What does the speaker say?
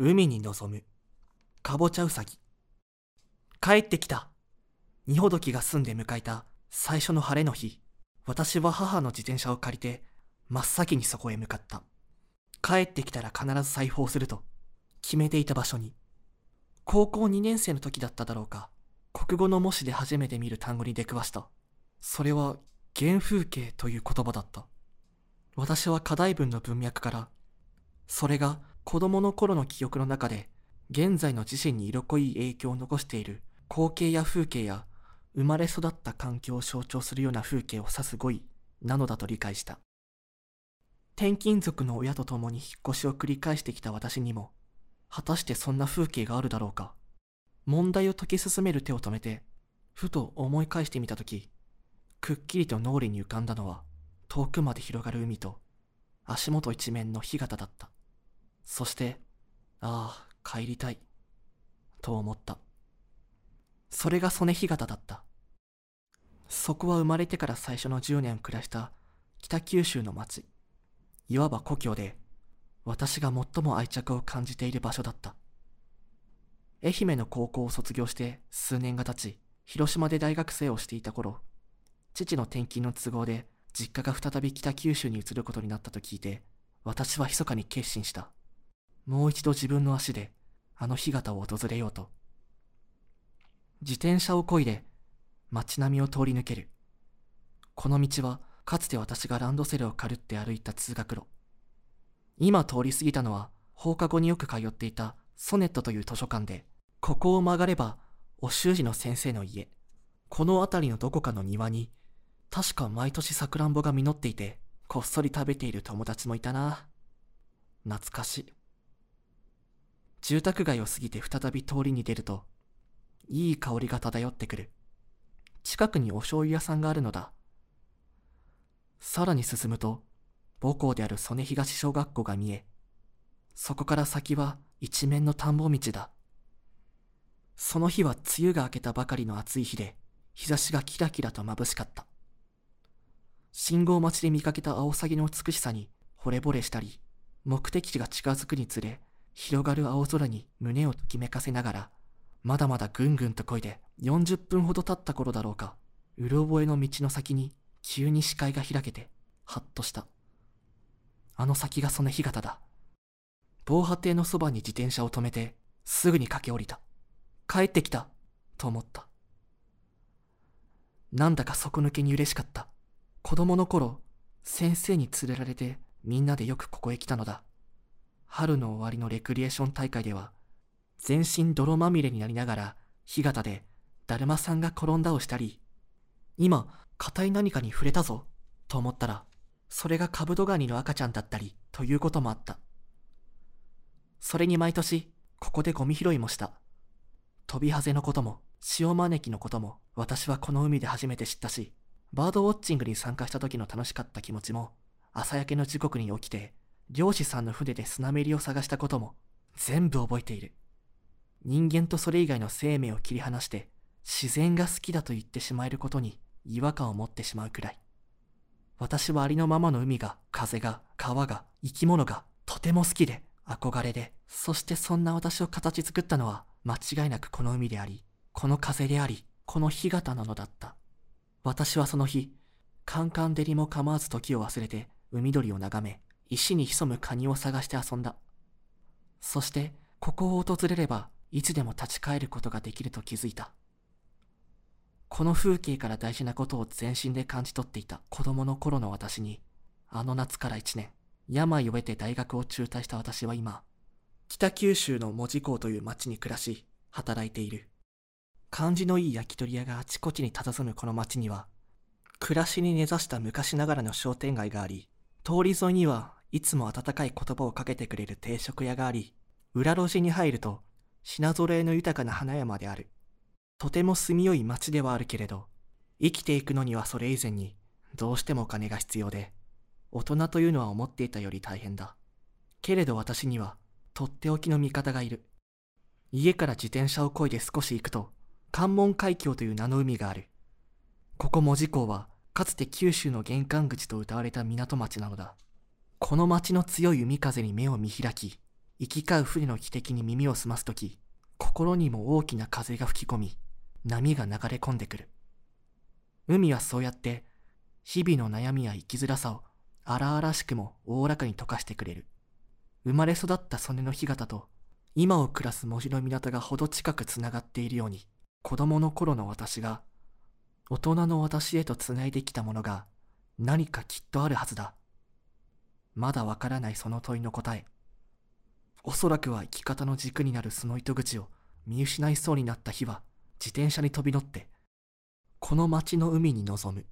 海に臨む。かぼちゃうさぎ。帰ってきた。二ほどきが済んで迎えた最初の晴れの日。私は母の自転車を借りて、真っ先にそこへ向かった。帰ってきたら必ず裁縫すると、決めていた場所に。高校2年生の時だっただろうか。国語の模試で初めて見る単語に出くわした。それは、原風景という言葉だった。私は課題文の文脈から、それが子供の頃の記憶の中で、現在の自身に色濃い影響を残している光景や風景や生まれ育った環境を象徴するような風景を指す語彙なのだと理解した。転勤族の親と共に引っ越しを繰り返してきた私にも、果たしてそんな風景があるだろうか。問題を解き進める手を止めて、ふと思い返してみたとき、くっきりと脳裏に浮かんだのは、遠くまで広がる海と、足元一面の干潟だった。そして、ああ、帰りたい、と思った。それが曽根干潟だった。そこは生まれてから最初の10年暮らした北九州の町。いわば故郷で、私が最も愛着を感じている場所だった。愛媛の高校を卒業して数年が経ち、広島で大学生をしていた頃、父の転勤の都合で実家が再び北九州に移ることになったと聞いて、私は密かに決心した。もう一度自分の足で、あの干潟を訪れようと。自転車を漕いで、街並みを通り抜ける。この道は、かつて私がランドセルをかるって歩いた通学路。今通り過ぎたのは、放課後によく通っていたソネットという図書館で、ここを曲がれば、お習字の先生の家。この辺りのどこかの庭に、確か毎年さくらんぼが実っていて、こっそり食べている友達もいたな。懐かしい。住宅街を過ぎて再び通りに出ると、いい香りが漂ってくる。近くにお醤油屋さんがあるのだ。さらに進むと、母校である曽根東小学校が見え、そこから先は一面の田んぼ道だ。その日は梅雨が明けたばかりの暑い日で、日差しがキラキラと眩しかった。信号待ちで見かけたアオサギの美しさに惚れ惚れしたり、目的地が近づくにつれ、広がる青空に胸をときめかせながら、まだまだぐんぐんと漕いで40分ほど経った頃だろうか、うろ覚えの道の先に急に視界が開けて、はっとした。あの先がその干潟だ。防波堤のそばに自転車を止めて、すぐに駆け下りた。帰ってきた、と思った。なんだか底抜けに嬉しかった。子供の頃、先生に連れられてみんなでよくここへ来たのだ。春の終わりのレクリエーション大会では、全身泥まみれになりながら、干潟で、だるまさんが転んだをしたり、今、硬い何かに触れたぞ、と思ったら、それがカブトガニの赤ちゃんだったり、ということもあった。それに毎年、ここでゴミ拾いもした。飛びハゼのことも、潮招きのことも、私はこの海で初めて知ったし、バードウォッチングに参加した時の楽しかった気持ちも、朝焼けの時刻に起きて、漁師さんの船でスナメリを探したことも、全部覚えている。人間とそれ以外の生命を切り離して、自然が好きだと言ってしまえることに違和感を持ってしまうくらい。私はありのままの海が、風が、川が、生き物が、とても好きで、憧れで、そしてそんな私を形作ったのは、間違いなくこの海であり、この風であり、この干潟なのだった。私はその日、カンカン照りも構わず時を忘れて、海鳥を眺め、石に潜むカニを探して遊んだ。そして、ここを訪れれば、いつでも立ち返ることができると気づいた。この風景から大事なことを全身で感じ取っていた子供の頃の私に、あの夏から一年、病を得て大学を中退した私は今、北九州の門司港という町に暮らし、働いている。感じのいい焼き鳥屋があちこちに佇むこの町には、暮らしに根ざした昔ながらの商店街があり、通り沿いにはいつも温かい言葉をかけてくれる定食屋があり、裏路地に入ると品揃えの豊かな花山である。とても住みよい町ではあるけれど、生きていくのにはそれ以前にどうしてもお金が必要で、大人というのは思っていたより大変だ。けれど私にはとっておきの味方がいる。家から自転車を漕いで少し行くと、関門海峡という名の海がある。ここ門司港はかつて九州の玄関口と謳われた港町なのだ。この町の強い海風に目を見開き、行き交う船の汽笛に耳を澄ますとき、心にも大きな風が吹き込み、波が流れ込んでくる。海はそうやって、日々の悩みや生きづらさを荒々しくもおおらかに溶かしてくれる。生まれ育った曽根の干潟と、今を暮らす文字の港がほど近くつながっているように、子供の頃の私が、大人の私へとつないできたものが、何かきっとあるはずだ。まだわからないその問いの答え。おそらくは生き方の軸になるその糸口を見失いそうになった日は、自転車に飛び乗って、この町の海に臨む。